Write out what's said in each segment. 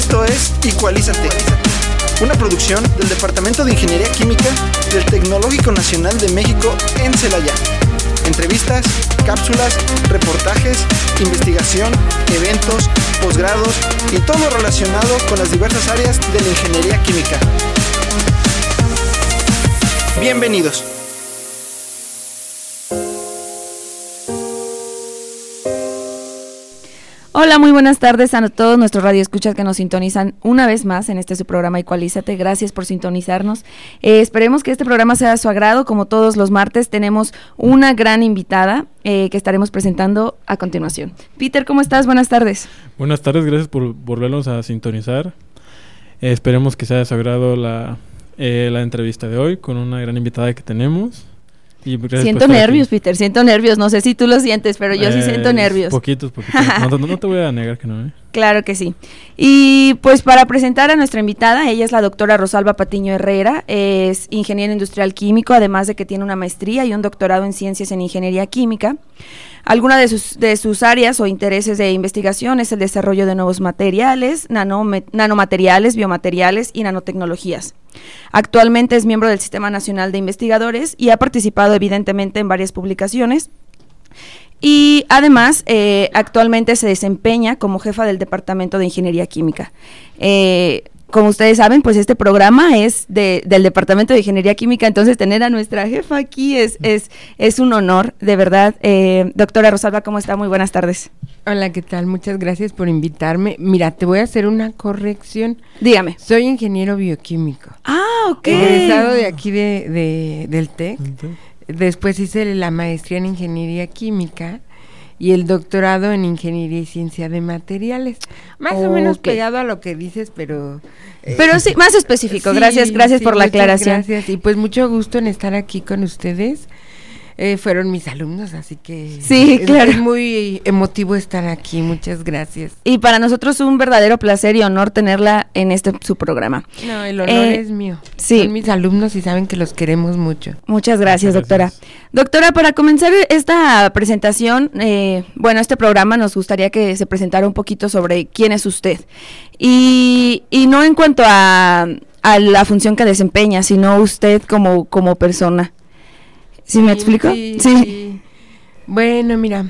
Esto es Equalízate, una producción del Departamento de Ingeniería Química del Tecnológico Nacional de México en Celaya. Entrevistas, cápsulas, reportajes, investigación, eventos, posgrados y todo relacionado con las diversas áreas de la ingeniería química. Bienvenidos. Hola, muy buenas tardes a todos nuestros radioescuchas que nos sintonizan una vez más en este su programa Ecualízate. Gracias por sintonizarnos. Eh, esperemos que este programa sea de su agrado. Como todos los martes, tenemos una gran invitada eh, que estaremos presentando a continuación. Peter, ¿cómo estás? Buenas tardes. Buenas tardes, gracias por volvernos a sintonizar. Eh, esperemos que sea de su agrado la, la entrevista de hoy con una gran invitada que tenemos siento nervios, Peter, siento nervios. No sé si tú lo sientes, pero yo sí siento nervios. Poquitos, poquitos. No, te voy a negar que no. ¿eh? Claro que sí. Y pues para presentar a nuestra invitada, ella es la doctora Rosalba Patiño Herrera, es ingeniero industrial químico, además de que tiene una maestría y un doctorado en ciencias en ingeniería química. Alguna de sus, de sus áreas o intereses de investigación es el desarrollo de nuevos materiales, nanomateriales, biomateriales y nanotecnologías. Actualmente es miembro del Sistema Nacional de Investigadores y ha participado evidentemente en varias publicaciones. Y además, eh, actualmente se desempeña como jefa del Departamento de Ingeniería Química. Eh, como ustedes saben, pues este programa es de, del Departamento de Ingeniería Química, entonces tener a nuestra jefa aquí es, es, es un honor, de verdad. Eh, doctora Rosalba, ¿cómo está? Muy buenas tardes. Hola, ¿qué tal? Muchas gracias por invitarme. Mira, te voy a hacer una corrección. Dígame. Soy ingeniero bioquímico. Ah, ok. Egresado de aquí de, del TEC. Después hice la maestría en ingeniería química y el doctorado en Ingeniería y Ciencia de Materiales. Más o menos pegado a lo que dices, pero... Eh, pero sí, más específico. gracias, gracias por la aclaración. Gracias, y pues mucho gusto en estar aquí con ustedes. Eh, fueron mis alumnos, así que sí, claro. es muy emotivo estar aquí. Muchas gracias. Y para nosotros un verdadero placer y honor tenerla en este su programa. No, el honor eh, es mío. Sí. Son mis alumnos y saben que los queremos mucho. Muchas gracias, doctora. Doctora, para comenzar esta presentación, eh, bueno, este programa nos gustaría que se presentara un poquito sobre quién es usted. Y, y no en cuanto a, a la función que desempeña, sino usted como, como persona. ¿Sí, me explico? Sí, Bueno, mira,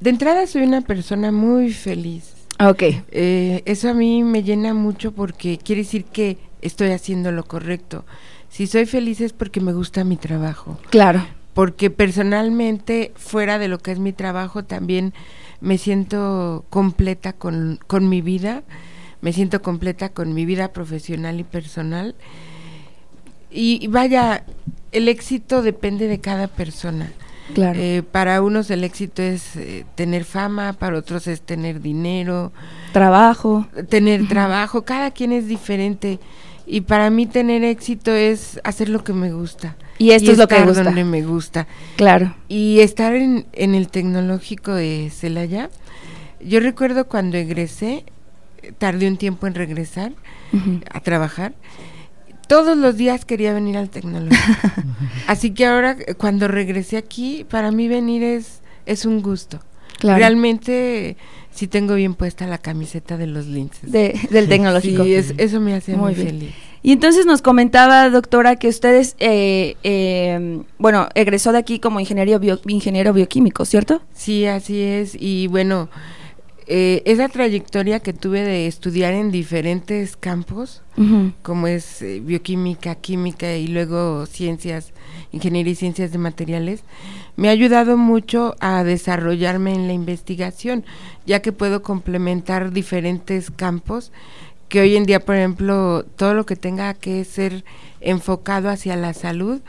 de entrada soy una persona muy feliz. Ok. Eh, eso a mí me llena mucho porque quiere decir que estoy haciendo lo correcto. Si soy feliz es porque me gusta mi trabajo. Claro. Porque personalmente, fuera de lo que es mi trabajo, también me siento completa con, con mi vida, me siento completa con mi vida profesional y personal. y vaya, el éxito depende de cada persona. Claro. Eh, para unos el éxito es eh, tener fama, para otros es tener dinero, trabajo, tener trabajo. Cada quien es diferente y para mí tener éxito es hacer lo que me gusta. Y esto es lo que gusta. donde me gusta. Claro. Y estar en, en el tecnológico de Celaya. Yo recuerdo cuando egresé, tardé un tiempo en regresar a trabajar todos los días quería venir al tecnológico. Así que ahora cuando regresé aquí, para mí venir es, es un gusto. Realmente sí tengo bien puesta la camiseta de los linces. del tecnológico. Sí, eso me hace muy, feliz. Y entonces nos comentaba, doctora, que ustedes, eh, eh, bueno, egresó de aquí como ingeniero, ingeniero bioquímico, ¿cierto? Sí, así es. Y bueno, eh, esa trayectoria que tuve de estudiar en diferentes campos, como es eh, bioquímica, química y luego ciencias, ingeniería y ciencias de materiales, me ha ayudado mucho a desarrollarme en la investigación, ya que puedo complementar diferentes campos que hoy en día, por ejemplo, todo lo que tenga que ser enfocado hacia la salud,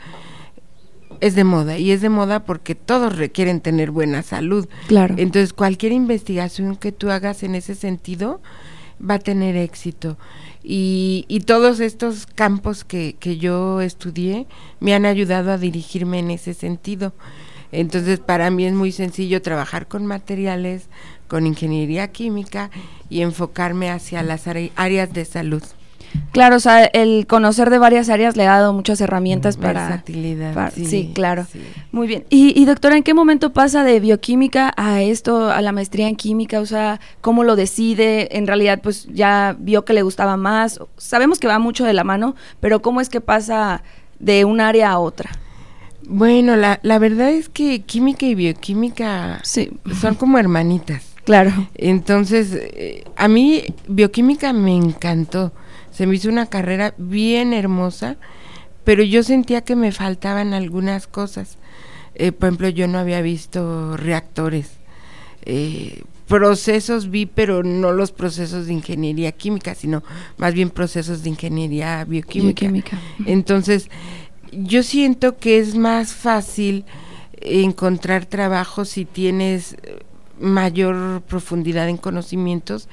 es de moda y es de moda porque todos requieren tener buena salud. Claro. Entonces, cualquier investigación que tú hagas en ese sentido va a tener éxito. Y, y todos estos campos que, que yo estudié me han ayudado a dirigirme en ese sentido. Entonces, para mí es muy sencillo trabajar con materiales, con ingeniería química y enfocarme hacia las áreas de salud. Claro, o sea, el conocer de varias áreas le ha dado muchas herramientas para... Versatilidad. sí, claro. Muy bien. Y, y, doctora, ¿en qué momento pasa de bioquímica a esto, a la maestría en química? O sea, ¿cómo lo decide? En realidad, pues ya vio que le gustaba más. Sabemos que va mucho de la mano, pero ¿cómo es que pasa de un área a otra? Bueno, la, la verdad es que química y bioquímica sí. son como hermanitas. Claro. Entonces, eh, a mí bioquímica me encantó. Se me hizo una carrera bien hermosa, pero yo sentía que me faltaban algunas cosas. Eh, por ejemplo, yo no había visto reactores. Eh, procesos vi, pero no los procesos de ingeniería química, sino más bien procesos de ingeniería bioquímica. bioquímica. Entonces, yo siento que es más fácil encontrar trabajo si tienes mayor profundidad en conocimientos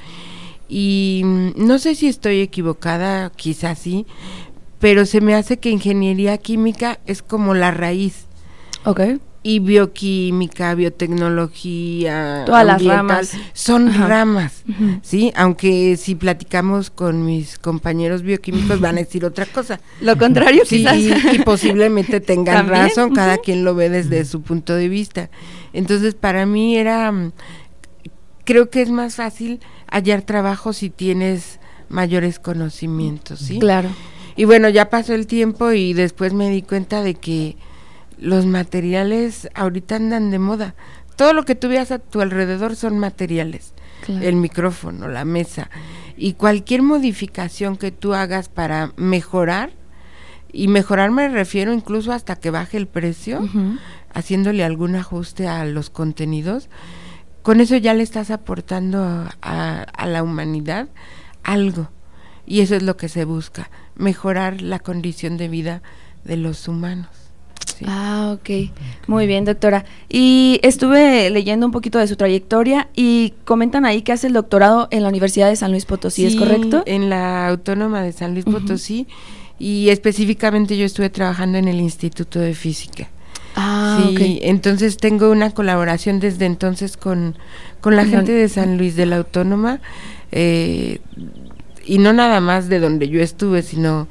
y no sé si estoy equivocada, quizás sí, pero se me hace que ingeniería química es como la raíz. Ok. Y bioquímica, biotecnología, todas las ramas son ramas, ¿sí? Aunque si platicamos con mis compañeros bioquímicos van a decir otra cosa. Lo contrario, sí, Y, posiblemente tengan razón, cada quien lo ve desde su punto de vista. Entonces, para mí era, creo que es más fácil hallar trabajo si tienes mayores conocimientos, ¿sí? Claro. Y bueno, ya pasó el tiempo y después me di cuenta de que los materiales ahorita andan de moda. Todo lo que tú veas a tu alrededor son materiales. El micrófono, la mesa. Y cualquier modificación que tú hagas para mejorar, y mejorar me refiero incluso hasta que baje el precio, haciéndole algún ajuste a los contenidos, con eso ya le estás aportando a, la humanidad algo. Y eso es lo que se busca, mejorar la condición de vida de los humanos. Ah, ok. Muy bien, doctora. Y estuve leyendo un poquito de su trayectoria y comentan ahí que hace el doctorado en la Universidad de San Luis Potosí, ¿es correcto? En la Autónoma de San Luis Potosí y específicamente yo estuve trabajando en el Instituto de Física. Ah, sí, entonces tengo una colaboración desde entonces con, con la gente de San Luis de la Autónoma, eh, y no nada más de donde yo estuve, sino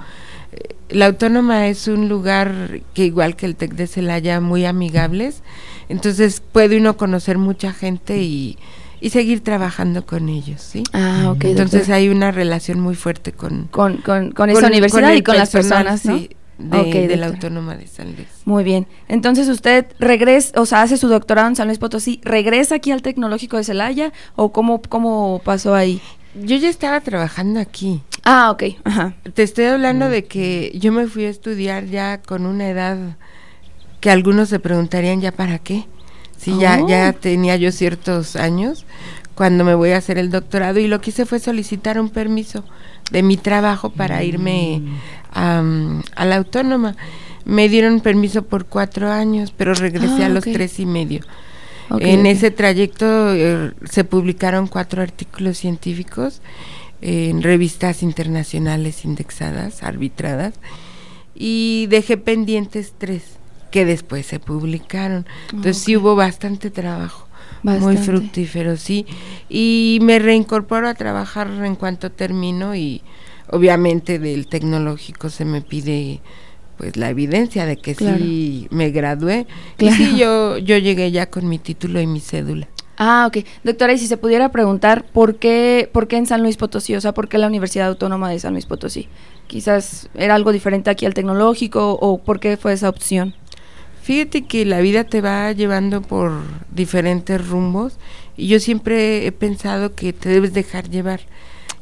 eh, la Autónoma es un lugar que igual que el TEC de Celaya, muy amigables, entonces puede uno conocer mucha gente y, y seguir trabajando con ellos, ¿sí? Ah, ok. Entonces hay una relación muy fuerte con... Con, con, con esa universidad y con las personas, ¿no? Sí, de, la Autónoma de San Luis. Muy bien. Entonces usted regresa, o sea, hace su doctorado en San Luis Potosí, ¿regresa aquí al Tecnológico de Celaya o cómo, cómo pasó ahí? Yo ya estaba trabajando aquí. Ah, ok. Ajá. Te estoy hablando de que yo me fui a estudiar ya con una edad que algunos se preguntarían ya para qué. Sí, ya, ya oh. tenía yo ciertos años cuando me voy a hacer el doctorado y lo que hice fue solicitar un permiso de mi trabajo para irme mm a, la autónoma. Me dieron permiso por cuatro años, pero regresé a ah, los tres y medio. en ese trayecto eh, se publicaron cuatro artículos científicos en revistas internacionales indexadas, arbitradas, y dejé pendientes tres que después se publicaron. Entonces sí hubo bastante trabajo. Muy fructífero, sí. Y me reincorporo a trabajar en cuanto termino y obviamente del tecnológico se me pide pues la evidencia de que sí me gradué y sí yo yo llegué ya con mi título y mi cédula. Ah, ok. Doctora, y si se pudiera preguntar, ¿por qué, ¿por qué en San Luis Potosí? O sea, ¿por qué la Universidad Autónoma de San Luis Potosí? Quizás era algo diferente aquí al tecnológico o ¿por qué fue esa opción? Fíjate que la vida te va llevando por diferentes rumbos y yo siempre he pensado que te debes dejar llevar.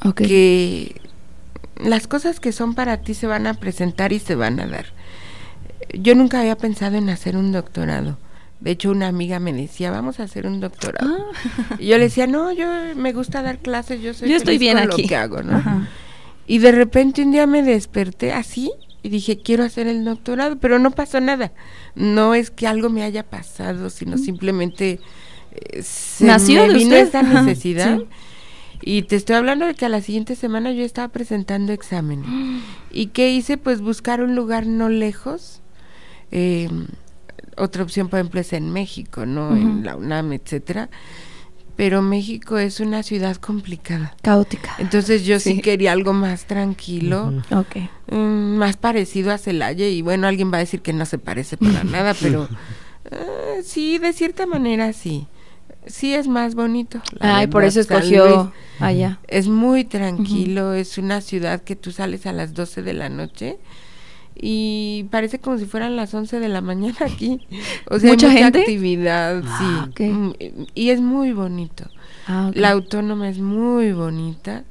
Okay. Que las cosas que son para ti se van a presentar y se van a dar. Yo nunca había pensado en hacer un doctorado. De hecho, una amiga me decía, vamos a hacer un doctorado. Ah. Y yo le decía, no, yo me gusta dar clases, yo soy yo estoy bien con aquí. lo que hago, ¿no? Y de repente un día me desperté así y dije, quiero hacer el doctorado, pero no pasó nada. No es que algo me haya pasado, sino simplemente eh, se Nació me vino esta necesidad. Y te estoy hablando de que a la siguiente semana yo estaba presentando exámenes. ¿Y qué hice? Pues buscar un lugar no lejos. Eh, otra opción, por ejemplo, es en México, ¿no? En la UNAM, etcétera. pero México es una ciudad complicada. Caótica. Entonces yo sí, quería algo más tranquilo, Ok. mm, más parecido a Celaya y bueno, alguien va a decir que no se parece para nada, pero eh, sí, de cierta manera sí. Sí es más bonito. la Ay, por eso escogió Luis. allá. Es muy tranquilo, es una ciudad que tú sales a las 12 de la noche y parece como si fueran las 11 de la mañana aquí. O sea, hay ¿Mucha gente? actividad, Ah, sí. ok. Mm, Y es muy bonito. Ah. La autónoma es muy bonita.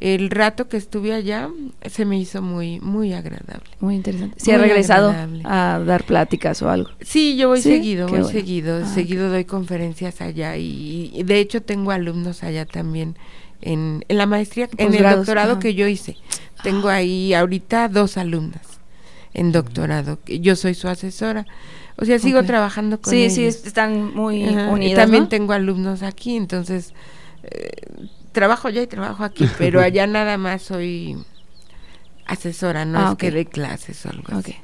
El rato que estuve allá se me hizo muy muy agradable. Muy interesante. Si ha regresado agradable. a dar pláticas o algo. Sí, yo voy ¿Sí? seguido, Qué voy bueno. seguido, Ah, seguido doy conferencias allá y, y de hecho tengo alumnos allá también en, en la maestría, en el doctorado ajá. que yo hice. Tengo ahí ahorita dos alumnas en doctorado, yo soy su asesora. O sea, sigo trabajando con Sí, ellos. sí, es- están muy Ajá, y también ¿no? tengo alumnos aquí, entonces eh, trabajo allá y trabajo aquí, pero allá nada más soy asesora, no Ah, es que dé clases o algo Ok. así.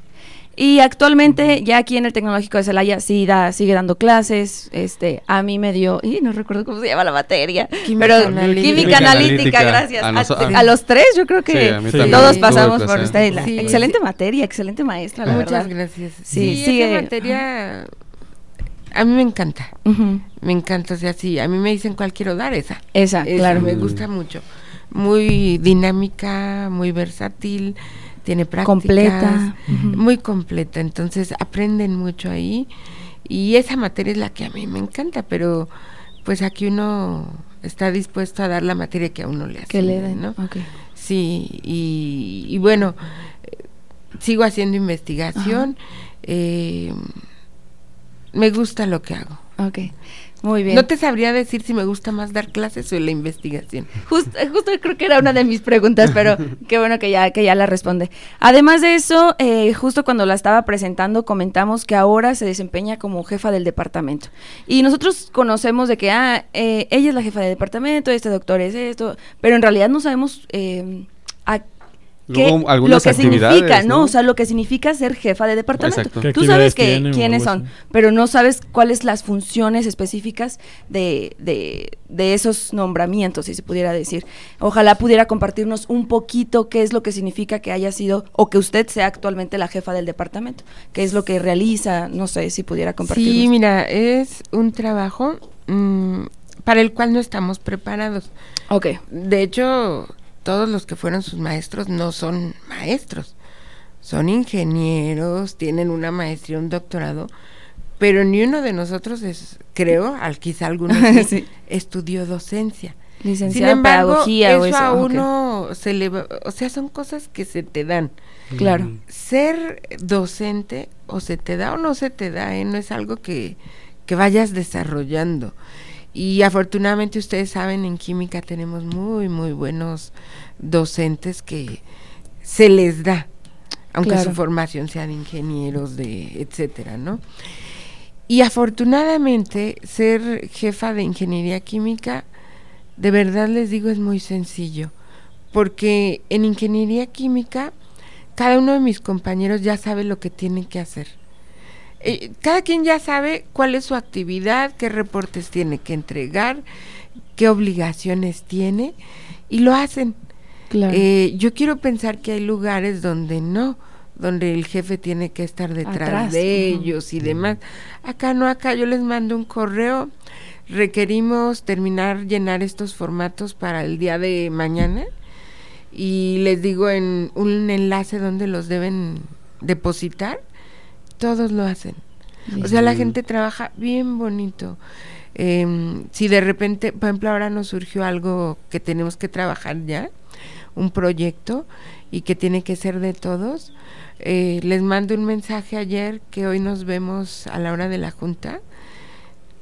Y actualmente ya aquí en el Tecnológico de Celaya sí da, sigue dando clases. Este, a mí me dio, y no recuerdo cómo se llama la materia, Química pero analítica. química analítica, gracias. A A, noso- a los tres yo creo que Sí. todos pasamos por usted. Sí. Excelente materia, excelente maestra, la Muchas verdad. gracias. Sí, Sí, esa materia a mí me encanta. Me encanta, o sea, sí, a mí me dicen cuál quiero dar esa. Esa, Esa claro. me gusta mucho. Muy dinámica, muy versátil, tiene prácticas. Completa. Muy completa, entonces aprenden mucho ahí y esa materia es la que a mí me encanta, pero pues aquí uno está dispuesto a dar la materia que a uno le hace. Que le den, ¿no? Sí, y, y bueno, eh, sigo haciendo investigación. eh, me gusta lo que hago. Ok, muy bien. No te sabría decir si me gusta más dar clases o la investigación. Justo, justo creo que era una de mis preguntas, pero qué bueno que ya, que ya la responde. Además de eso, eh, justo cuando la estaba presentando, comentamos que ahora se desempeña como jefa del departamento. Y nosotros conocemos de que, ah, eh, ella es la jefa del departamento, este doctor es esto, pero en realidad no sabemos eh, a qué- Luego, lo algunas que significa, ¿no? ¿no? O sea, lo que significa ser jefa de departamento. Exacto. ¿Qué Tú sabes que, quiénes son, pero no sabes cuáles las funciones específicas de, de, de esos nombramientos, si se pudiera decir. Ojalá pudiera compartirnos un poquito qué es lo que significa que haya sido o que usted sea actualmente la jefa del departamento, qué es lo que realiza, no sé si pudiera compartirnos. Sí, mira, es un trabajo mm, para el cual no estamos preparados. Ok, De hecho, todos los que fueron sus maestros no son maestros. Son ingenieros, tienen una maestría, un doctorado, pero ni uno de nosotros es, creo, al quizá alguno sí, estudió docencia. Sin licenciada en embargo, pedagogía eso, o eso. a uno se le va- o sea, son cosas que se te dan. Claro. Ser docente o se te da o no se te da, ¿eh? no es algo que, que vayas desarrollando. Y afortunadamente ustedes saben, en química tenemos muy, muy buenos docentes que se les da, aunque Claro. su formación sea de ingenieros, de etcétera, ¿no? Y afortunadamente ser jefa de ingeniería química, de verdad les digo, es muy sencillo, porque en ingeniería química cada uno de mis compañeros ya sabe lo que tiene que hacer. Eh, cada quien ya sabe cuál es su actividad, qué reportes tiene que entregar, qué obligaciones tiene y lo hacen. claro. Eh, yo quiero pensar que hay lugares donde no, donde el jefe tiene que estar detrás Atrás, de ellos y demás. Acá no, acá yo les mando un correo, requerimos terminar llenar estos formatos para el día de mañana y les digo en un enlace donde los deben depositar, todos lo hacen. O sea, la gente trabaja bien bonito. Em, si de repente, por ejemplo, ahora nos surgió algo que tenemos que trabajar ya, un proyecto y que tiene que ser de todos, eh, les mando un mensaje ayer que hoy nos vemos a la hora de la junta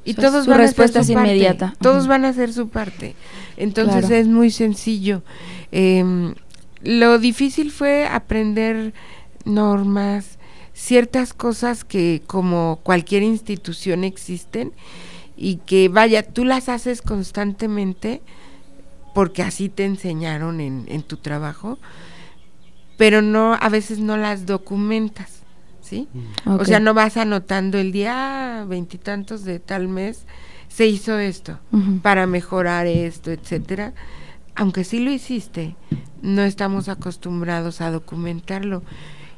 y O sea, todos van a hacer su es parte. Todos van a hacer su parte. Entonces Claro. es muy sencillo. Em, lo difícil fue aprender normas, ciertas cosas que como cualquier institución existen y que vaya, tú las haces constantemente porque así te enseñaron en, en tu trabajo, pero no, a veces no las documentas, ¿sí? O Ok. sea, no vas anotando el día veintitantos de tal mes, se hizo esto para mejorar esto, etcétera. Aunque sí lo hiciste, no estamos acostumbrados a documentarlo.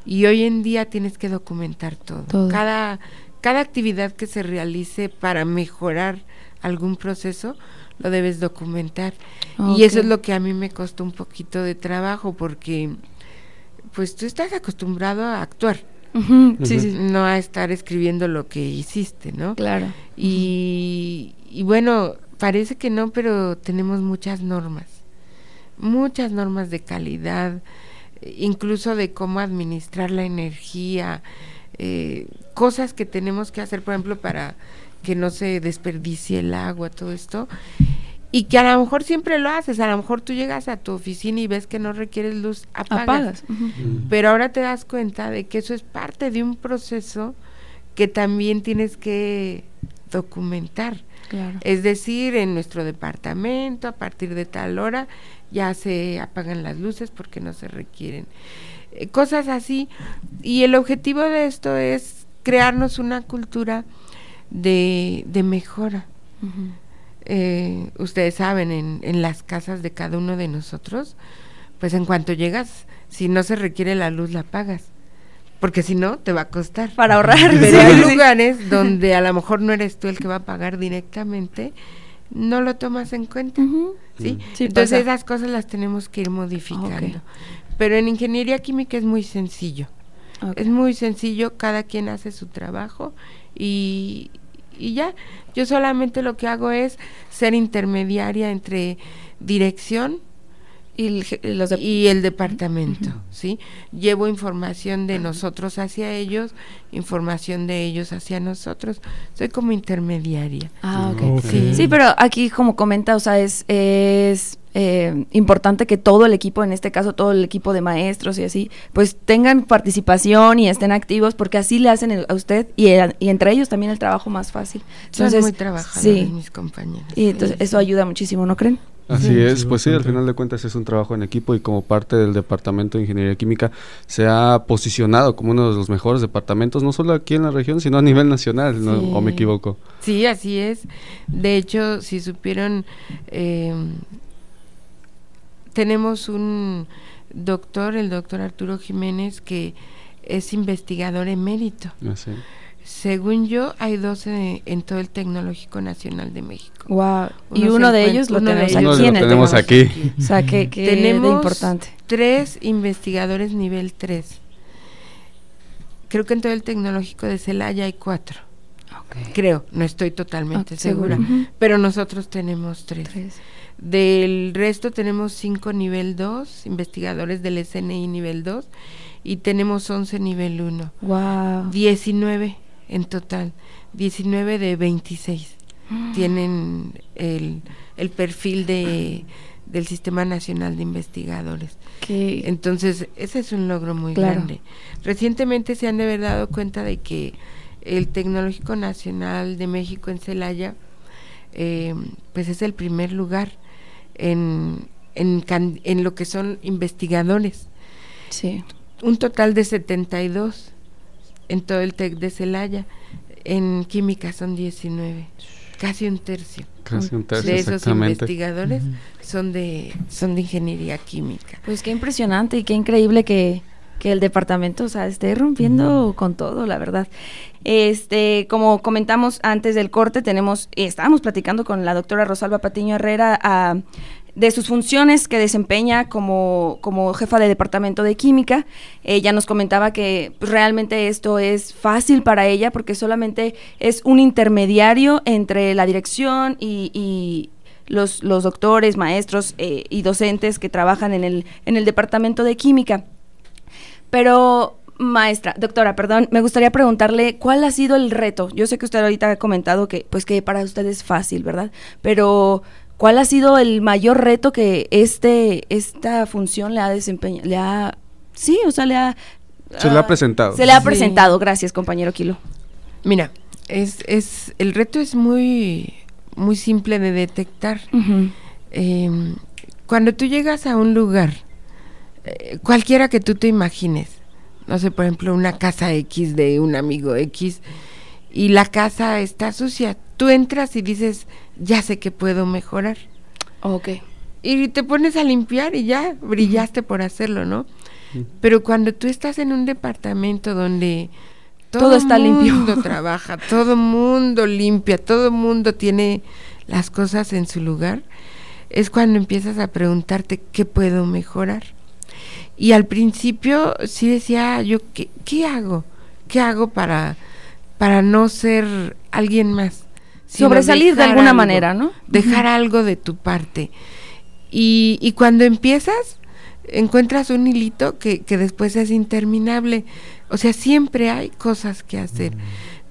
Y hoy en día tienes que documentar todo. Cada, cada actividad que se realice para mejorar algún proceso, lo debes documentar. Y eso es lo que a mí me costó un poquito de trabajo porque pues tú estás acostumbrado a actuar. No a estar escribiendo lo que hiciste, ¿no? Claro. Y, y bueno, parece que no, pero tenemos muchas normas, muchas normas de calidad, incluso de cómo administrar la energía, eh, cosas que tenemos que hacer, por ejemplo, para que no se desperdicie el agua, todo esto. Y que a lo mejor siempre lo haces, a lo mejor tú llegas a tu oficina y ves que no requieres luz, apagas. Pero ahora te das cuenta de que eso es parte de un proceso que también tienes que documentar. Es decir, en nuestro departamento, a partir de tal hora, ya se apagan las luces porque no se requieren. Eh, cosas así. Y el objetivo de esto es crearnos una cultura de, de mejora. Eh, ustedes saben, en, en las casas de cada uno de nosotros, pues en cuanto llegas, si no se requiere la luz, la apagas porque si no te va a costar. Para ahorrar. Pero hay lugares donde a lo mejor no eres tú el que va a pagar directamente, no lo tomas en cuenta. ¿sí? Entonces esas cosas las tenemos que ir modificando. Pero en ingeniería química es muy sencillo. Es muy sencillo, cada quien hace su trabajo y, y ya. Yo solamente lo que hago es ser intermediaria entre dirección y el, y el departamento, ¿sí? Llevo información de nosotros hacia ellos, información de ellos hacia nosotros. Soy como intermediaria. Ah, ok. Sí. pero aquí como comenta, o sea, es, es eh, importante que todo el equipo, en este caso todo el equipo de maestros y así, pues tengan participación y estén activos porque así le hacen a usted y, y, entre ellos también el trabajo más fácil. Entonces, Son muy trabajadores mis compañeros. Y entonces eso ayuda muchísimo, ¿no creen? Así es, pues sí, al final de cuentas es un trabajo en equipo y como parte del Departamento de Ingeniería Química se ha posicionado como uno de los mejores departamentos, no solo aquí en la región, sino a nivel nacional, ¿o me equivoco? Sí, así es. De hecho, si supieron, eh, tenemos un doctor, el doctor Arturo Jiménez, que es investigador emérito. Así. Ah, según yo, hay 12 en todo el Tecnológico Nacional de México. Wow. y uno de ellos lo tenemos aquí en el tenemos aquí. O sea, que, tenemos importante. tres investigadores nivel 3. Creo que en todo el Tecnológico de Celaya hay cuatro. Creo, no estoy totalmente segura. Pero nosotros tenemos tres. Del resto tenemos cinco nivel 2, investigadores del SNI nivel 2, y tenemos 11 nivel 1. Wow. 19 en total, 19 de 26 mm. tienen el, el perfil de del Sistema Nacional de Investigadores. Entonces, ese es un logro muy grande. Recientemente se han de haber dado cuenta de que el Tecnológico Nacional de México en Celaya, eh, pues es el primer lugar en, en, en, lo que son investigadores. Sí. Un total de 72 en todo el TEC de Celaya. En química son 19, casi un tercio. Casi un tercio, de esos investigadores son de son de ingeniería química. Pues qué impresionante y qué increíble que, que el departamento, o sea, esté rompiendo con todo, la verdad. Este, como comentamos antes del corte, tenemos, estábamos platicando con la doctora Rosalba Patiño Herrera a de sus funciones que desempeña como, como jefa de departamento de química. Ella nos comentaba que pues, realmente esto es fácil para ella porque solamente es un intermediario entre la dirección y, los, los, doctores, maestros eh, y docentes que trabajan en el, en el departamento de química. Pero maestra, doctora, perdón, me gustaría preguntarle cuál ha sido el reto. Yo sé que usted ahorita ha comentado que pues que para usted es fácil, ¿verdad? Pero ¿Cuál ha sido el mayor reto que este esta función le ha desempeñado? Le ha, sí, o sea, le ha... Se le ha ah, presentado. Se le ha presentado, gracias compañero Kilo. Mira, es, es, el reto es muy, muy simple de detectar. Em, cuando tú llegas a un lugar, eh, cualquiera que tú te imagines, no sé, por ejemplo, una casa X de un amigo X, y la casa está sucia. Tú entras y dices, ya sé que puedo mejorar. Ok. Y te pones a limpiar y ya brillaste por hacerlo, ¿no? Pero cuando tú estás en un departamento donde todo, está limpio, mundo trabaja, todo mundo limpia, todo mundo tiene las cosas en su lugar, es cuando empiezas a preguntarte qué puedo mejorar. Y al principio sí decía yo, ¿qué, qué hago? ¿Qué hago para, para no ser alguien más? Sobresalir de alguna manera, ¿no? Dejar algo de tu parte. Y, y cuando empiezas, encuentras un hilito que, que después es interminable. O sea, siempre hay cosas que hacer. Mm.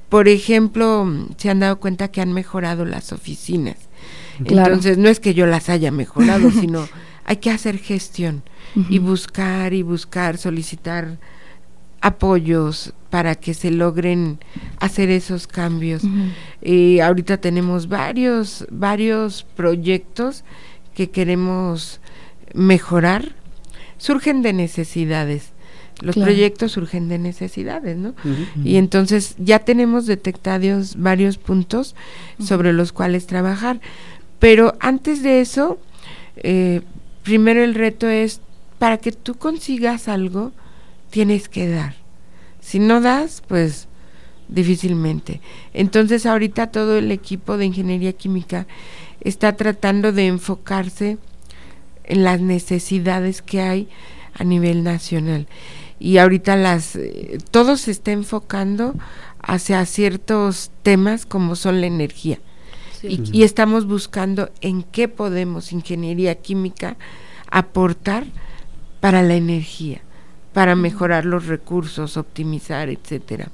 Por ejemplo, se han dado cuenta que han mejorado las oficinas. Entonces, no es que yo las haya mejorado, sino hay que hacer gestión y buscar y buscar, solicitar apoyos para que se logren hacer esos cambios. y ahorita tenemos varios, varios proyectos que queremos mejorar. Surgen de necesidades. Los proyectos surgen de necesidades, ¿no? Y entonces ya tenemos detectados varios puntos sobre los cuales trabajar. Pero antes de eso, eh, primero el reto es, para que tú consigas algo, tienes que dar. Si no das, pues difícilmente. Entonces ahorita todo el equipo de ingeniería química está tratando de enfocarse en las necesidades que hay a nivel nacional. Y ahorita las eh, todo se está enfocando hacia ciertos temas como son la energía. Y, estamos buscando en qué podemos, ingeniería química, aportar para la energía, para mejorar los recursos, optimizar, etcétera.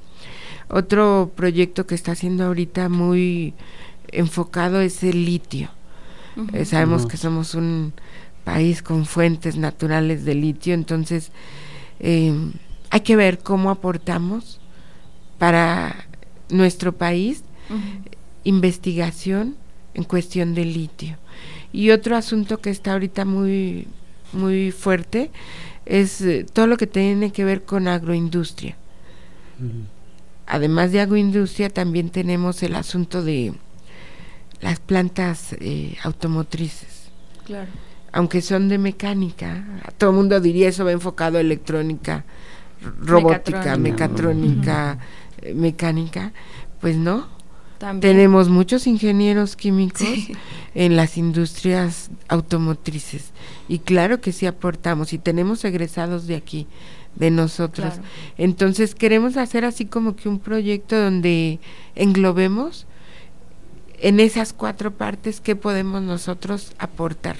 Otro proyecto que está haciendo ahorita muy enfocado es el litio. Eh, sabemos que somos un país con fuentes naturales de litio, entonces eh, hay que ver cómo aportamos para nuestro país investigación en cuestión de litio. Y otro asunto que está ahorita muy, muy fuerte es eh, todo lo que tiene que ver con agroindustria. Además de agroindustria, también tenemos el asunto de las plantas eh, automotrices. Claro. Aunque son de mecánica, todo el mundo diría eso va enfocado a electrónica, robótica, mecatrónica, eh, mecánica, pues no, tenemos muchos ingenieros químicos en las industrias automotrices. Y claro que sí aportamos y tenemos egresados de aquí, de nosotros. Entonces queremos hacer así como que un proyecto donde englobemos en esas cuatro partes que podemos nosotros aportar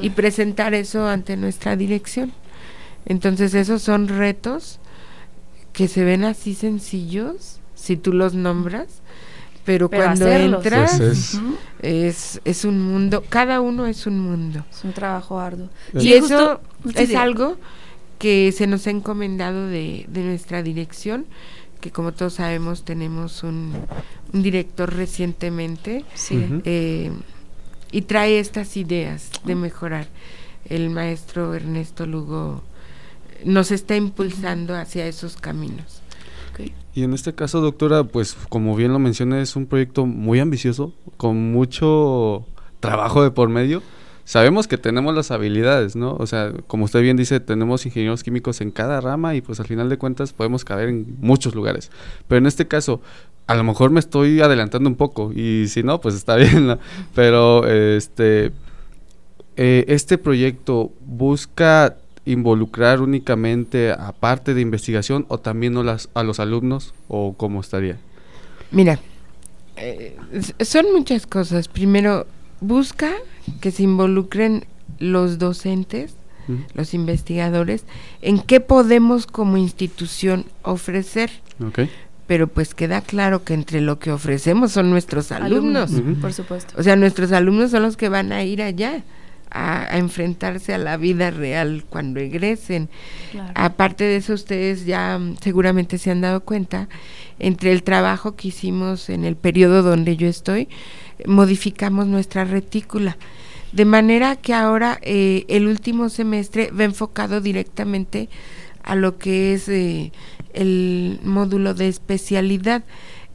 y presentar eso ante nuestra dirección. Entonces esos son retos que se ven así sencillos si tú los nombras, pero, cuando entras pues es. es. un mundo, cada uno es un mundo. Es un trabajo arduo. Y eso es algo que se nos ha encomendado de, de nuestra dirección, que como todos sabemos tenemos un, director recientemente eh, y trae estas ideas de mejorar. El maestro Ernesto Lugo nos está impulsando hacia esos caminos. Y en este caso, doctora, pues como bien lo menciona, es un proyecto muy ambicioso, con mucho trabajo de por medio. Sabemos que tenemos las habilidades, ¿no? O sea, como usted bien dice, tenemos ingenieros químicos en cada rama y pues al final de cuentas podemos caber en muchos lugares. Pero en este caso, a lo mejor me estoy adelantando un poco y si no, pues está bien. Pero este, eh, este proyecto busca involucrar únicamente a parte de investigación o también a, las, a los alumnos o cómo estaría? Mira, eh, son muchas cosas. Primero, busca que se involucren los docentes, los investigadores, en qué podemos como institución ofrecer. Pero pues queda claro que entre lo que ofrecemos son nuestros alumnos. Por supuesto. O sea, nuestros alumnos son los que van a ir allá a, enfrentarse a la vida real cuando egresen. Aparte de eso, ustedes ya mm, seguramente se han dado cuenta, entre el trabajo que hicimos en el periodo donde yo estoy, modificamos nuestra retícula. De manera que ahora eh, el último semestre va enfocado directamente a lo que es eh, el módulo de especialidad.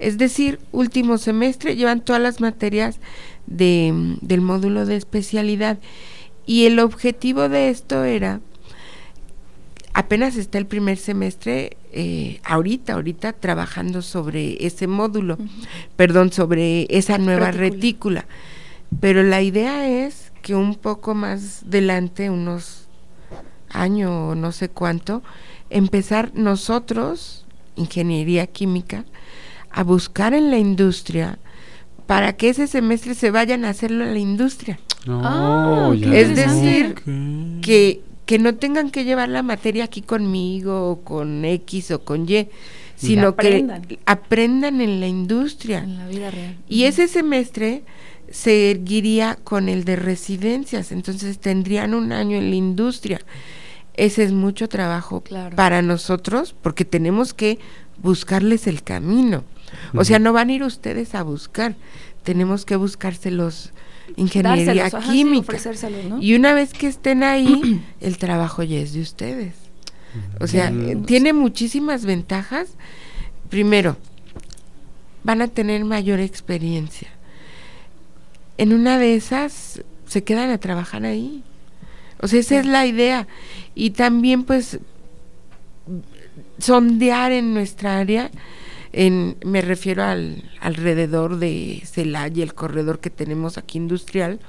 Es decir, último semestre llevan todas las materias de, del módulo de especialidad. Y el objetivo de esto era, apenas está el primer semestre, eh, ahorita, ahorita trabajando sobre ese módulo, perdón, sobre esa nueva retícula. Pero la idea es que un poco más adelante, unos años o no sé cuánto, empezar nosotros, ingeniería química, a buscar en la industria para que ese semestre se vayan a hacerlo en la industria. Ah, es decir, que, que no tengan que llevar la materia aquí conmigo o con X o con Y, sino que aprendan. en la industria. En la vida real. Y ese semestre seguiría con el de residencias, entonces tendrían un año en la industria. Ese es mucho trabajo para nosotros porque tenemos que buscarles el camino. O sea, no van a ir ustedes a buscar, tenemos que buscárselos ingeniería química. Y una vez que estén ahí, el trabajo ya es de ustedes. O sea, tiene muchísimas ventajas. Primero, van a tener mayor experiencia. En una de esas se quedan a trabajar ahí. O sea, esa es la idea. Y también pues sondear en nuestra área en, me refiero al alrededor de Celaya, el corredor que tenemos aquí industrial,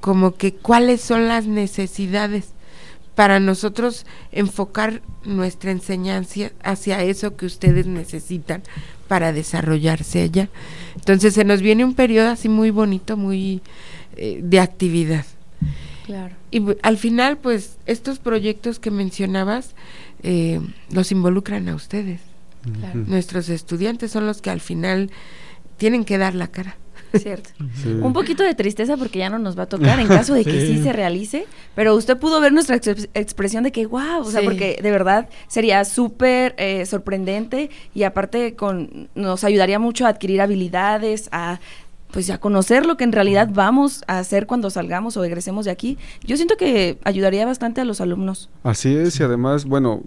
como que cuáles son las necesidades para nosotros enfocar nuestra enseñanza hacia eso que ustedes necesitan para desarrollarse allá. Entonces se nos viene un periodo así muy bonito, muy eh, de actividad. Claro. Y al final, pues, estos proyectos que mencionabas eh, los involucran a ustedes. Nuestros estudiantes son los que al final tienen que dar la cara. Cierto. Un poquito de tristeza porque ya no nos va a tocar en caso de que sí, se realice, pero usted pudo ver nuestra expresión de que, wow, o sea, porque de verdad sería súper eh, sorprendente y aparte con nos ayudaría mucho a adquirir habilidades, a pues ya conocer lo que en realidad vamos a hacer cuando salgamos o egresemos de aquí, yo siento que ayudaría bastante a los alumnos. Así es, y además, bueno,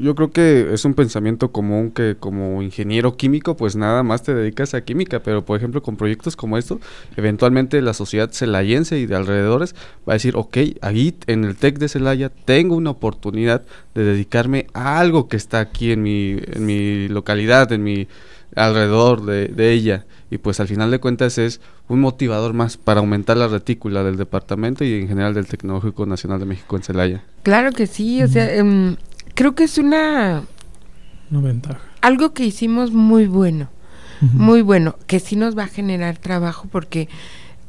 yo creo que es un pensamiento común que como ingeniero químico, pues nada más te dedicas a química, pero por ejemplo con proyectos como esto, eventualmente la sociedad celayense y de alrededores va a decir, ok, ahí en el TEC de Celaya tengo una oportunidad de dedicarme a algo que está aquí en mi, en mi localidad, en mi alrededor de, de ella y pues al final de cuentas es un motivador más para aumentar la retícula del departamento y en general del Tecnológico Nacional de México en Celaya. Claro que sí, o sea, em, creo que es una... Una ventaja. Algo que hicimos muy bueno, muy bueno, que sí nos va a generar trabajo porque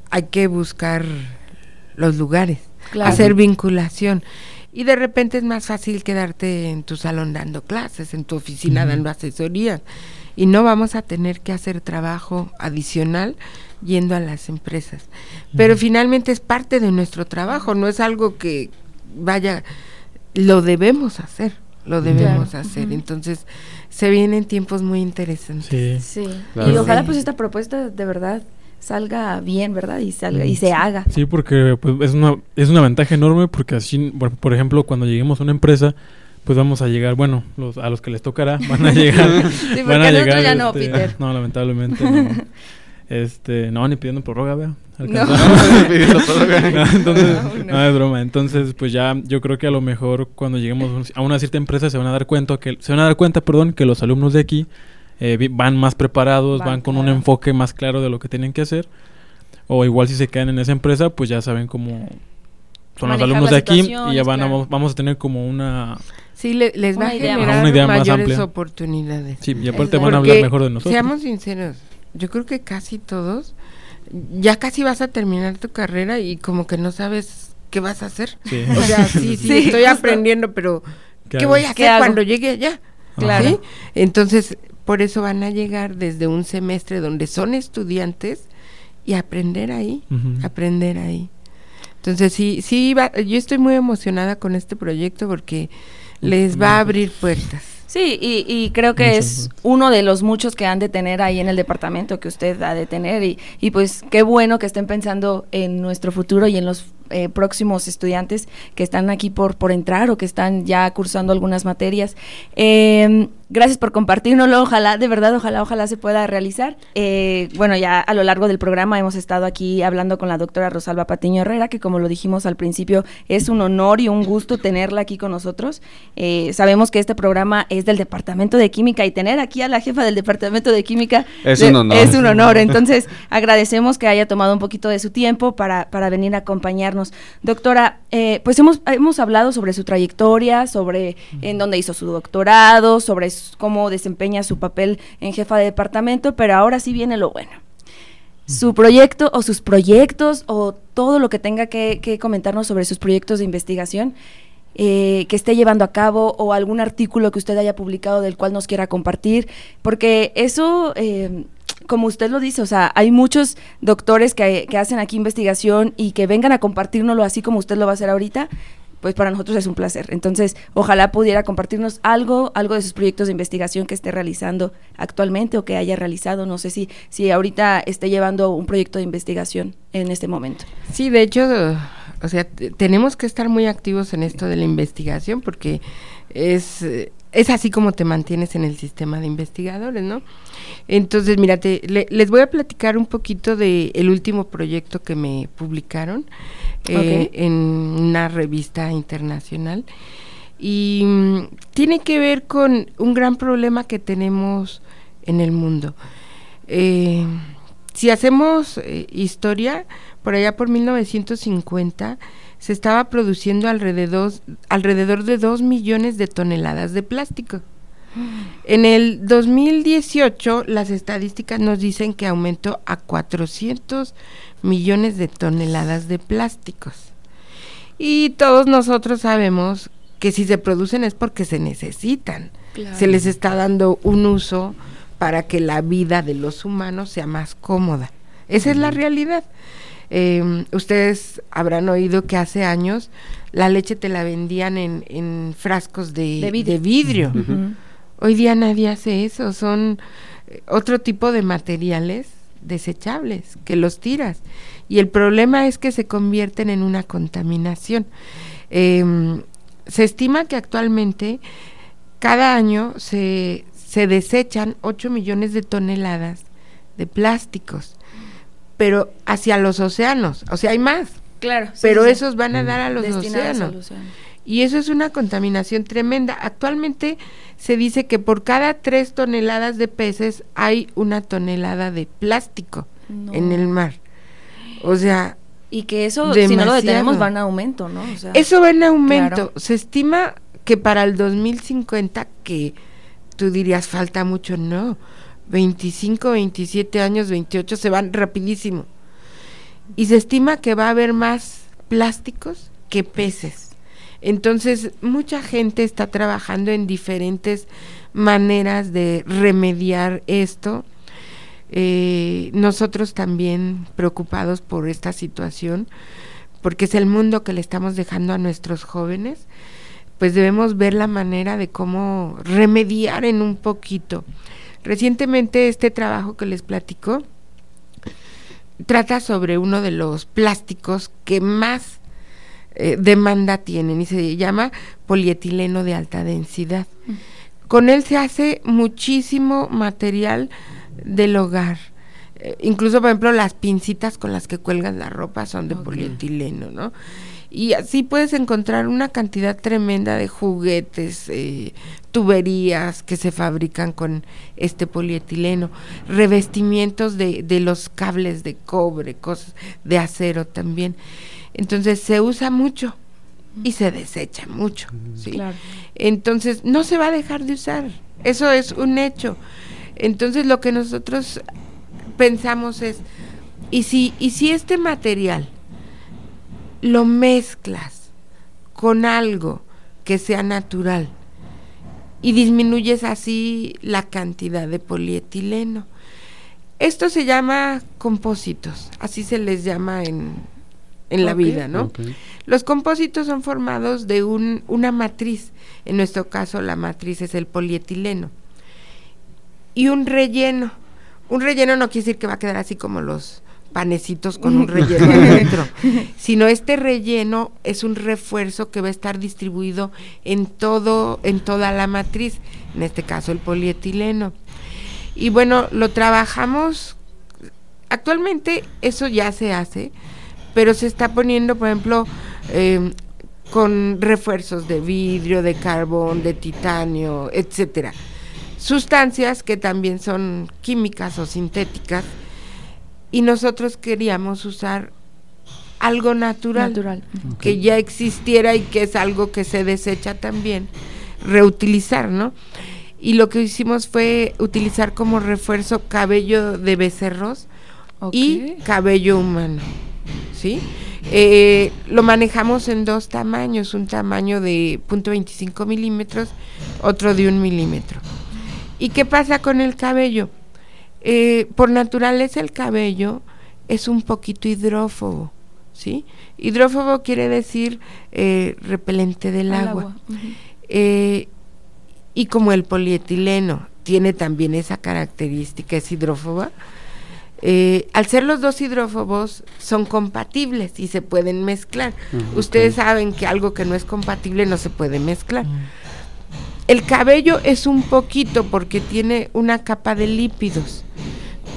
hay que buscar los lugares, hacer vinculación. Y de repente es más fácil quedarte en tu salón dando clases, en tu oficina dando asesoría y no vamos a tener que hacer trabajo adicional yendo a las empresas. Pero finalmente es parte de nuestro trabajo, no es algo que vaya, lo debemos hacer, lo debemos hacer. Entonces, se vienen tiempos muy interesantes. Sí. Y ojalá pues esta propuesta de verdad salga bien, ¿verdad? Y salga y se haga. Sí, porque pues, es una es una ventaja enorme porque así, por ejemplo, cuando lleguemos a una empresa pues vamos a llegar, bueno, los, a los que les tocará van a llegar. sí, van a llegar, ya no, este, Peter. No, lamentablemente no. Este, no, ni pidiendo prórroga, vea. No. entonces, no, es broma. Entonces, pues ya yo creo que a lo mejor cuando lleguemos a una cierta empresa se van a dar cuenta que se van a dar cuenta, perdón, que los alumnos de aquí eh, van más preparados, van, con un enfoque más claro de lo que tienen que hacer. O igual si se quedan en esa empresa, pues ya saben cómo son los alumnos de aquí y ya van vamos a tener como una Sí, les va a generar mayores oportunidades. Sí, y aparte van a hablar mejor de nosotros. Seamos sinceros, yo creo que casi todos, ya casi vas a terminar tu carrera y como que no sabes qué vas a hacer. O sea, sí, sí, estoy aprendiendo, pero ¿qué, voy a hacer cuando llegue allá? Claro. Entonces, por eso van a llegar desde un semestre donde son estudiantes y aprender ahí, aprender ahí. Entonces, sí, sí, yo estoy muy emocionada con este proyecto porque les va a abrir puertas. Sí, y, creo que es uno de los muchos que han de tener ahí en el departamento que usted ha de tener y, y pues qué bueno que estén pensando en nuestro futuro y en los eh, próximos estudiantes que están aquí por, por entrar o que están ya cursando algunas materias. Eh, Gracias por compartirnoslo, ojalá, de verdad, ojalá, ojalá se pueda realizar. Eh, bueno, ya a lo largo del programa hemos estado aquí hablando con la doctora Rosalba Patiño Herrera, que como lo dijimos al principio, es un honor y un gusto tenerla aquí con nosotros. Eh, sabemos que este programa es del Departamento de Química y tener aquí a la jefa del Departamento de Química es un honor. Es un honor. Entonces, agradecemos que haya tomado un poquito de su tiempo para, para venir a acompañarnos. Doctora, eh, pues hemos, hemos hablado sobre su trayectoria, sobre en dónde hizo su doctorado, sobre cómo desempeña su papel en jefa de departamento, pero ahora sí viene lo bueno. Su proyecto o sus proyectos o todo lo que tenga que, comentarnos sobre sus proyectos de investigación eh, que esté llevando a cabo o algún artículo que usted haya publicado del cual nos quiera compartir, porque eso, eh, como usted lo dice, o sea, hay muchos doctores que, que, hacen aquí investigación y que vengan a compartirnoslo así como usted lo va a hacer ahorita, pues para nosotros es un placer. Entonces, ojalá pudiera compartirnos algo, algo de sus proyectos de investigación que esté realizando actualmente o que haya realizado. No sé si, si ahorita esté llevando un proyecto de investigación en este momento. Sí, de hecho, o sea, tenemos que estar muy activos en esto de la investigación porque es, es así como te mantienes en el sistema de investigadores, ¿no? Entonces, mírate, les voy a platicar un poquito del el último proyecto que me publicaron eh, en una revista internacional y mm, tiene que ver con un gran problema que tenemos en el mundo. Eh, si hacemos eh, historia, por allá por 1950 se estaba produciendo alrededor, alrededor de 2 millones de toneladas de plástico. En el 2018 las estadísticas nos dicen que aumentó a 400 millones de toneladas de plásticos. Y todos nosotros sabemos que si se producen es porque se necesitan. Se les está dando un uso para que la vida de los humanos sea más cómoda. Esa es la realidad. Em, ustedes habrán oído que hace años la leche te la vendían en, frascos de, vidrio. Hoy día nadie hace eso, son eh, otro tipo de materiales desechables que los tiras. Y el problema es que se convierten en una contaminación. Em, se estima que actualmente cada año se, se desechan 8 millones de toneladas de plásticos, pero hacia los océanos. O sea, hay más. Claro. pero esos van a dar a los océanos. Y eso es una contaminación tremenda. Actualmente se dice que por cada tres toneladas de peces hay una tonelada de plástico en el mar. O sea... Y que eso, si no lo detenemos, va en aumento, ¿no? eso va en aumento. Se estima que para el 2050, que tú dirías falta mucho, no. 25, 27 años, 28, se van rapidísimo. Y se estima que va a haber más plásticos que peces. Entonces, mucha gente está trabajando en diferentes maneras de remediar esto. Eh, nosotros también preocupados por esta situación, porque es el mundo que le estamos dejando a nuestros jóvenes, pues debemos ver la manera de cómo remediar en un poquito. Recientemente este trabajo que les platico trata sobre uno de los plásticos que más eh, demanda tienen y se llama polietileno de alta densidad. Mm. Con él se hace muchísimo material del hogar. Eh, incluso, por ejemplo, las pincitas con las que cuelgan la ropa son de polietileno, ¿no? Y así puedes encontrar una cantidad tremenda de juguetes, eh, tuberías que se fabrican con este polietileno, revestimientos de, de los cables de cobre, cosas de acero también. Entonces se usa mucho y se desecha mucho. ¿sí? Entonces no se va a dejar de usar. Eso es un hecho. Entonces lo que nosotros pensamos es, ¿y si, y si este material lo mezclas con algo que sea natural y disminuyes así la cantidad de polietileno? Esto se llama compósitos, así se les llama en, en la vida, ¿no? Los compósitos son formados de un, una matriz, en nuestro caso la matriz es el polietileno, y un relleno. Un relleno no quiere decir que va a quedar así como los panecitos con un relleno dentro, sino este relleno es un refuerzo que va a estar distribuido en todo, en toda la matriz, en este caso el polietileno. Y bueno, lo trabajamos, actualmente eso ya se hace, pero se está poniendo, por ejemplo, em, con refuerzos de vidrio, de carbón, de titanio, etcétera. Sustancias que también son químicas o sintéticas y nosotros queríamos usar algo natural, que ya existiera y que es algo que se desecha también, reutilizar, ¿no? Y lo que hicimos fue utilizar como refuerzo cabello de becerros y cabello humano, ¿sí? Eh, lo manejamos en dos tamaños, un tamaño de .25 milímetros, otro de un milímetro. ¿Y qué pasa con el cabello? Eh, por naturaleza el cabello es un poquito hidrófobo, ¿sí? Hidrófobo quiere decir eh, repelente del agua. Eh, y como el polietileno tiene también esa característica, es hidrófoba, al ser los dos hidrófobos son compatibles y se pueden mezclar. Ustedes saben que algo que no es compatible no se puede mezclar. El cabello es un poquito porque tiene una capa de lípidos,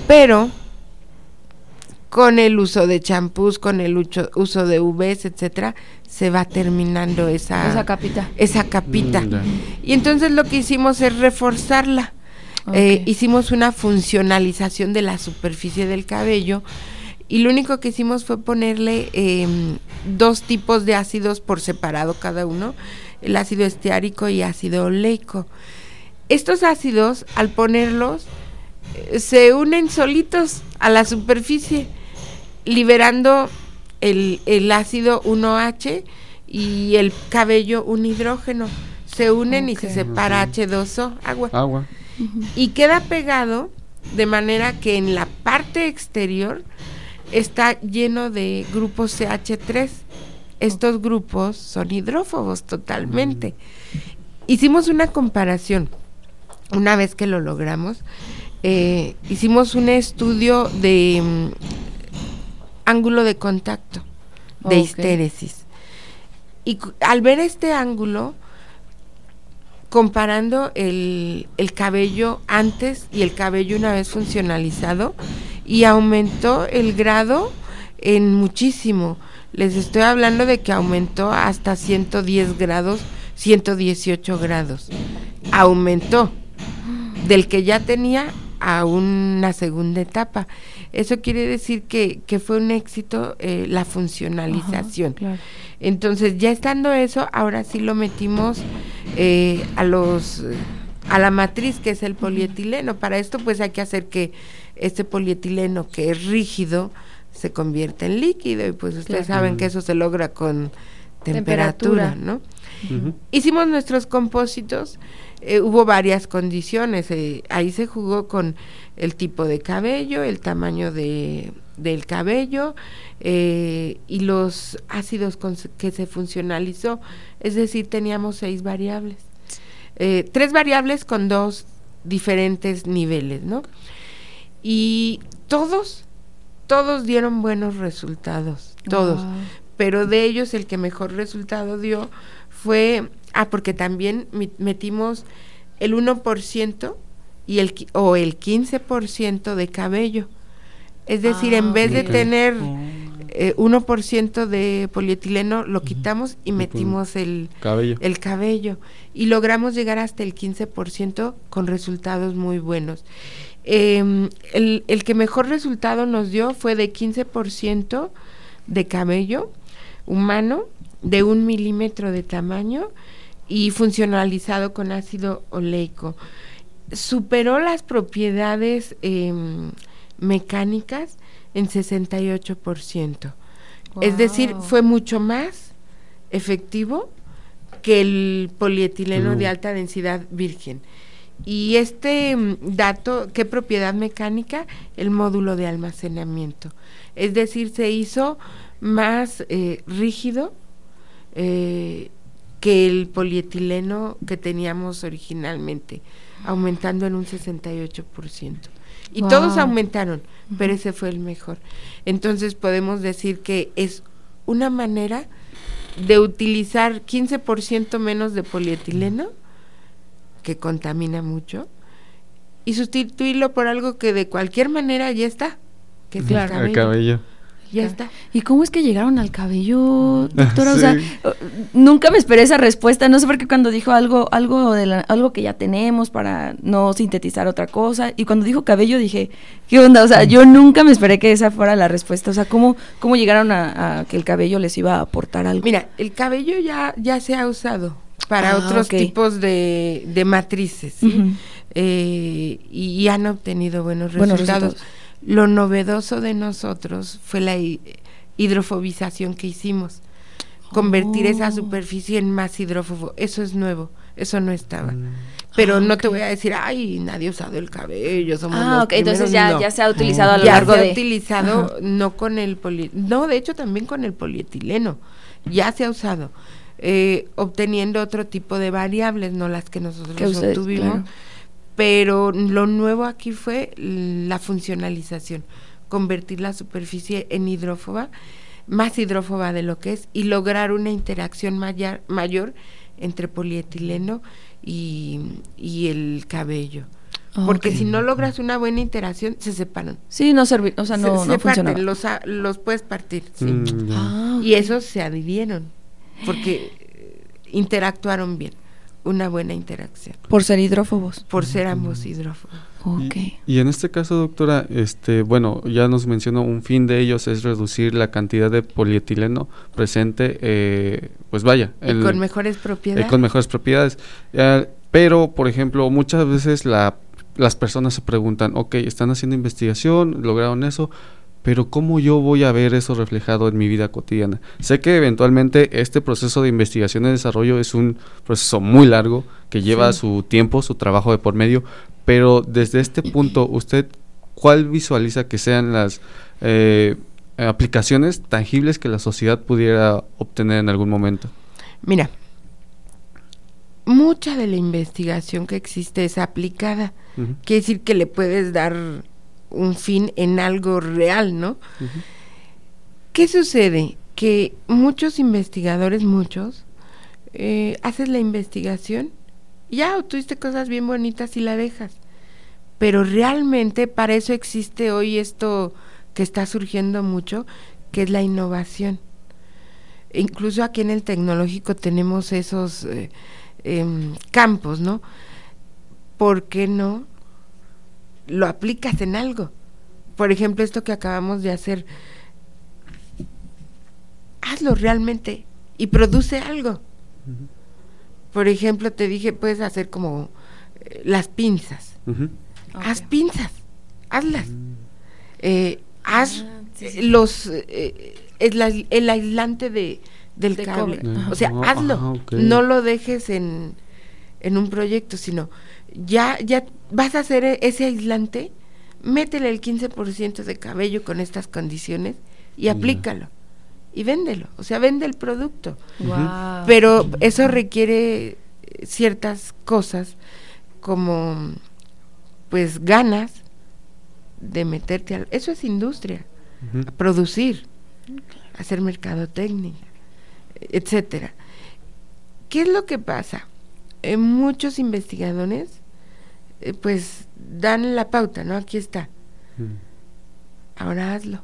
pero con el uso de champús, con el uso de UVs, etcétera, se va terminando esa, esa capita. Esa capita. Mm, y entonces lo que hicimos es reforzarla. Eh, hicimos una funcionalización de la superficie del cabello y lo único que hicimos fue ponerle em, dos tipos de ácidos por separado cada uno el ácido esteárico y ácido oleico. Estos ácidos, al ponerlos, eh, se unen solitos a la superficie, liberando el, ácido 1H y el cabello un hidrógeno. Se unen y se separa H2O, agua. Agua. Y queda pegado de manera que en la parte exterior está lleno de grupos CH3 estos grupos son hidrófobos totalmente. Hicimos una comparación, una vez que lo logramos, eh, hicimos un estudio de mm, ángulo de contacto, de histéresis. Y al ver este ángulo, comparando el, el, cabello antes y el cabello una vez funcionalizado, y aumentó el grado en muchísimo. Les estoy hablando de que aumentó hasta 110 grados, 118 grados. Aumentó del que ya tenía a una segunda etapa. Eso quiere decir que, que fue un éxito eh, la funcionalización. Entonces, ya estando eso, ahora sí lo metimos eh, a los a la matriz que es el polietileno. Para esto, pues hay que hacer que este polietileno que es rígido, se convierte en líquido y pues ustedes saben que eso se logra con temperatura, ¿no? Hicimos nuestros compósitos, eh, hubo varias condiciones, eh, ahí se jugó con el tipo de cabello, el tamaño de, del cabello eh, y los ácidos con que se funcionalizó, es decir, teníamos seis variables, tres variables con dos diferentes niveles, ¿no? Y todos todos dieron buenos resultados, todos. Pero de ellos el que mejor resultado dio fue, ah, porque también metimos el 1% y el, o el 15% de cabello. Es decir, en ah, vez de tener eh, 1% de polietileno, lo quitamos y metimos el cabello. el cabello. Y logramos llegar hasta el 15% con resultados muy buenos. Eh, el, el, que mejor resultado nos dio fue de 15% de cabello humano de un milímetro de tamaño y funcionalizado con ácido oleico. Superó las propiedades em, mecánicas en 68%. Es decir, fue mucho más efectivo que el polietileno de alta densidad virgen. Y este mm, dato, ¿qué propiedad mecánica? El módulo de almacenamiento. Es decir, se hizo más eh, rígido eh, que el polietileno que teníamos originalmente, aumentando en un 68%. Y todos aumentaron, pero ese fue el mejor. Entonces podemos decir que es una manera de utilizar 15% menos de polietileno, que contamina mucho, y sustituirlo por algo que de cualquier manera ya está, que es el cabello. Ya está. ¿Y cómo es que llegaron al cabello, doctora? O sea, nunca me esperé esa respuesta. No sé por qué cuando dijo algo, algo de algo que ya tenemos para no sintetizar otra cosa. Y cuando dijo cabello dije, ¿qué onda? O sea, yo nunca me esperé que esa fuera la respuesta. O sea, ¿cómo, cómo llegaron a, que el cabello les iba a aportar algo? Mira, el cabello ya, ya se ha usado para ah, otros tipos de, de matrices, ¿sí? Eh, y, han obtenido buenos resultados. Lo novedoso de nosotros fue la hidrofobización que hicimos. Convertir esa oh. superficie en más hidrófobo. Eso es nuevo. Eso no estaba. Mm. Pero ah, no te voy a decir, ay, nadie ha usado el cabello, somos ah, ok, entonces ya, ya se ha utilizado a lo largo de... se ha utilizado, no con el poli... No, de hecho también con el polietileno. Ya se ha usado. Eh, obteniendo otro tipo de variables, no las que nosotros obtuvimos pero lo nuevo aquí fue la funcionalización, convertir la superficie en hidrófoba, más hidrófoba de lo que es, y lograr una interacción mayor, mayor entre polietileno y, el cabello. Porque si no logras una buena interacción, se separan. Sí, no sirve, o sea, no, se, parten, los, los, puedes partir, sí. Mm, ah, y esos se adhirieron, porque eh, interactuaron bien una buena interacción. Por ser hidrófobos. Por ser ambos hidrófobos. Okay. Y, en este caso, doctora, este, bueno, ya nos mencionó, un fin de ellos es reducir la cantidad de polietileno presente, eh, pues vaya. con mejores propiedades. con mejores propiedades. pero, por ejemplo, muchas veces la, las personas se preguntan, ok, están haciendo investigación, lograron eso, pero ¿cómo yo voy a ver eso reflejado en mi vida cotidiana? Sé que eventualmente este proceso de investigación y desarrollo es un proceso muy largo que lleva su tiempo, su trabajo de por medio, pero desde este punto, ¿usted cuál visualiza que sean las eh, aplicaciones tangibles que la sociedad pudiera obtener en algún momento? Mira, mucha de la investigación que existe es aplicada. Quiere decir que le puedes dar un fin en algo real, ¿no? ¿Qué sucede? Que muchos investigadores, muchos, eh, haces la investigación, ya obtuviste cosas bien bonitas y la dejas. Pero realmente para eso existe hoy esto que está surgiendo mucho, que es la innovación. incluso aquí en el tecnológico tenemos esos eh, em, campos, ¿no? ¿Por qué no lo aplicas en algo. Por ejemplo, esto que acabamos de hacer, hazlo realmente y produce algo. Por ejemplo, te dije, puedes hacer como eh, las pinzas. Haz pinzas, hazlas. Eh, haz ah, los eh, el, aislante de, del cable. O sea, ah, hazlo. No lo dejes en, en un proyecto, sino ya, ya vas a hacer e-, ese aislante, métele el 15% de cabello con estas condiciones y aplícalo. Y véndelo, o sea, vende el producto. Pero eso requiere ciertas cosas como, pues, ganas de meterte al... Eso es industria, producir, hacer mercadotecnia, etcétera. ¿Qué es lo que pasa? Eh, muchos investigadores eh, pues dan la pauta, ¿no? Aquí está. Mm. Ahora hazlo.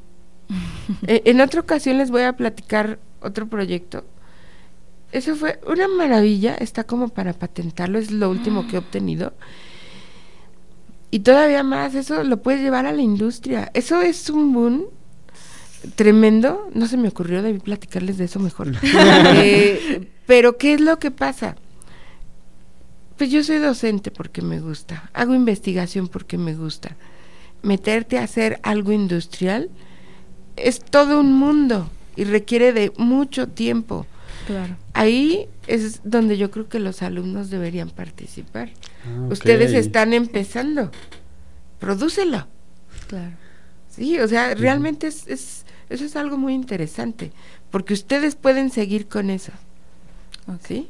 Eh, en otra ocasión les voy a platicar otro proyecto. Eso fue una maravilla, está como para patentarlo, es lo último que he obtenido. Y todavía más, eso lo puedes llevar a la industria. Eso es un boom tremendo. No se me ocurrió, debí platicarles de eso mejor. pero, ¿qué es lo que pasa? Pues yo soy docente porque me gusta, hago investigación porque me gusta. Meterte a hacer algo industrial es todo un mundo y requiere de mucho tiempo. Claro. Ahí es donde yo creo que los alumnos deberían participar. Ah, Ustedes están empezando, prodúcelo. Claro. Sí, o sea, realmente es, es, eso es algo muy interesante, porque ustedes pueden seguir con eso. ¿Sí?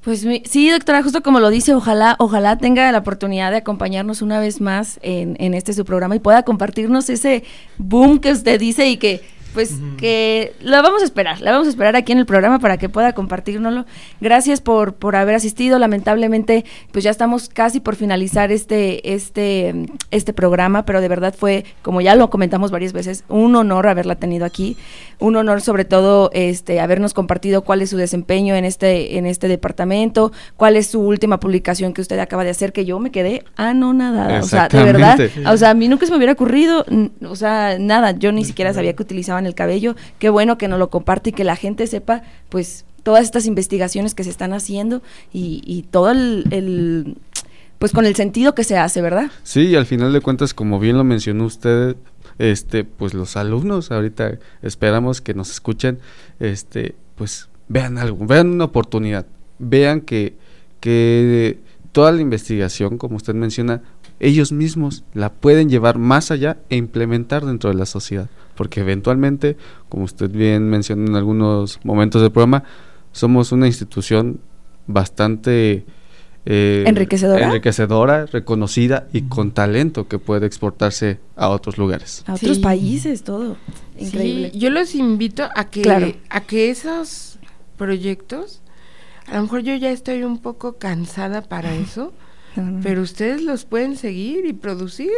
Pues sí, doctora, justo como lo dice, ojalá, ojalá tenga la oportunidad de acompañarnos una vez más en, en este su programa y pueda compartirnos ese boom que usted dice y que pues que la vamos a esperar, la vamos a esperar aquí en el programa para que pueda compartirnoslo. Gracias por, por haber asistido. Lamentablemente, pues ya estamos casi por finalizar este, este, este programa, pero de verdad fue, como ya lo comentamos varias veces, un honor haberla tenido aquí. Un honor sobre todo este habernos compartido cuál es su desempeño en este, en este departamento, cuál es su última publicación que usted acaba de hacer, que yo me quedé anonadada. O sea, de verdad, o sea, a mí nunca se me hubiera ocurrido, o sea, nada, yo ni siquiera sabía que utilizaban el cabello. Qué bueno que nos lo comparte y que la gente sepa, pues, todas estas investigaciones que se están haciendo y, todo el, pues con el sentido que se hace, ¿verdad? Sí, y al final de cuentas, como bien lo mencionó usted, este, pues los alumnos ahorita esperamos que nos escuchen, este, pues vean algo, vean una oportunidad, vean que, que toda la investigación, como usted menciona, ellos mismos la pueden llevar más allá e implementar dentro de la sociedad porque eventualmente, como usted bien mencionó en algunos momentos del programa, somos una institución bastante eh, enriquecedora. enriquecedora, reconocida y con talento que puede exportarse a otros lugares. A otros países, todo. Increíble. yo los invito a que, a que esos proyectos, a lo mejor yo ya estoy un poco cansada para eso, pero ustedes los pueden seguir y producir.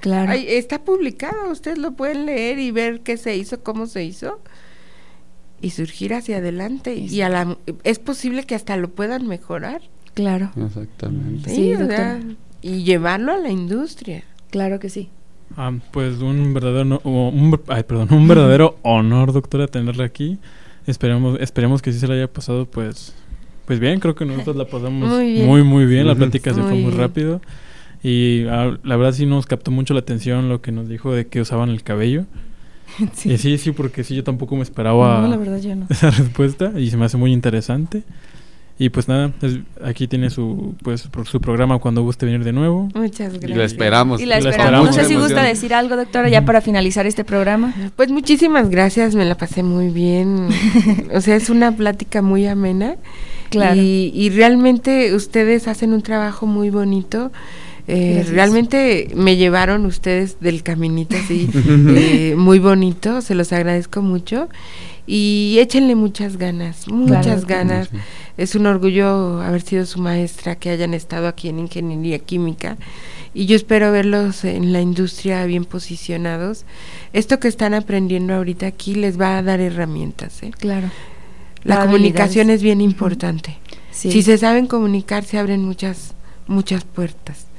Claro. está publicado, ustedes lo pueden leer y ver qué se hizo, cómo se hizo y surgir hacia adelante. Y a la, es posible que hasta lo puedan mejorar. Claro. Exactamente. Sí, y llevarlo a la industria. Claro que sí. Ah, pues un verdadero, un, ay, perdón, un verdadero honor, doctora, tenerla aquí. Esperemos, esperemos que sí se le haya pasado, pues, pues bien. Creo que nosotros la pasamos muy, muy bien. La plática se fue muy rápido. Y ah, la verdad sí nos captó mucho la atención lo que nos dijo de que usaban el cabello. Sí. Y sí, sí, porque sí, yo tampoco me esperaba esa respuesta y se me hace muy interesante. Y pues nada, aquí tiene su pues su programa cuando guste venir de nuevo. Muchas gracias. Y la esperamos. Y la esperamos. No sé si gusta decir algo, doctora, ya para finalizar este programa. Pues muchísimas gracias, me la pasé muy bien. o sea, es una plática muy amena. Claro. Y, y realmente ustedes hacen un trabajo muy bonito. Eh, realmente me llevaron ustedes del caminito así, eh, muy bonito, se los agradezco mucho. Y échenle muchas ganas, muchas ganas. Es un orgullo haber sido su maestra, que hayan estado aquí en Ingeniería Química. Y yo espero verlos en la industria bien posicionados. Esto que están aprendiendo ahorita aquí les va a dar herramientas. ¿eh? Claro. La, comunicación es bien importante. Si se saben comunicar, se abren muchas, muchas puertas.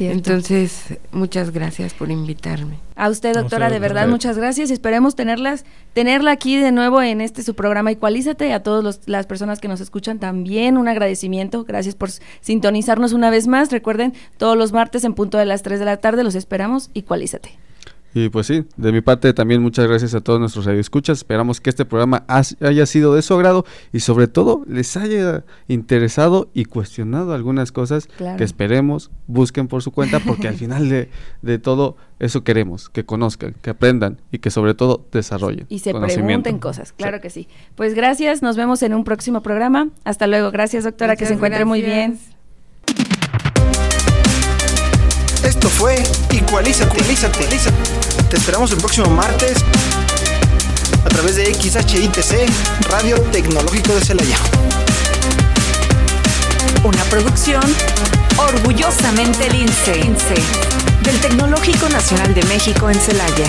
Entonces, muchas gracias por invitarme. A usted, doctora, de verdad, muchas gracias. Esperemos tenerlas, tenerla aquí de nuevo en este su programa Igualízate. A todas las personas que nos escuchan también un agradecimiento. Gracias por sintonizarnos una vez más. Recuerden, todos los martes en punto de las 3 de la tarde los esperamos. Igualízate. Y pues sí, de mi parte también muchas gracias a todos nuestros radioescuchas. Esperamos que este programa haya sido de su agrado y sobre todo les haya interesado y cuestionado algunas cosas que esperemos busquen por su cuenta porque al final de, de, todo eso queremos, que conozcan, que aprendan y que sobre todo desarrollen. Y se pregunten cosas, claro que sí. Pues gracias, nos vemos en un próximo programa. Hasta luego, gracias doctora, que se encuentre muy bien. Esto fue Igualízate, Igualízate, Te esperamos el próximo martes a través de XHITC, Radio Tecnológico de Celaya. Una producción orgullosamente lince del Tecnológico Nacional de México en Celaya.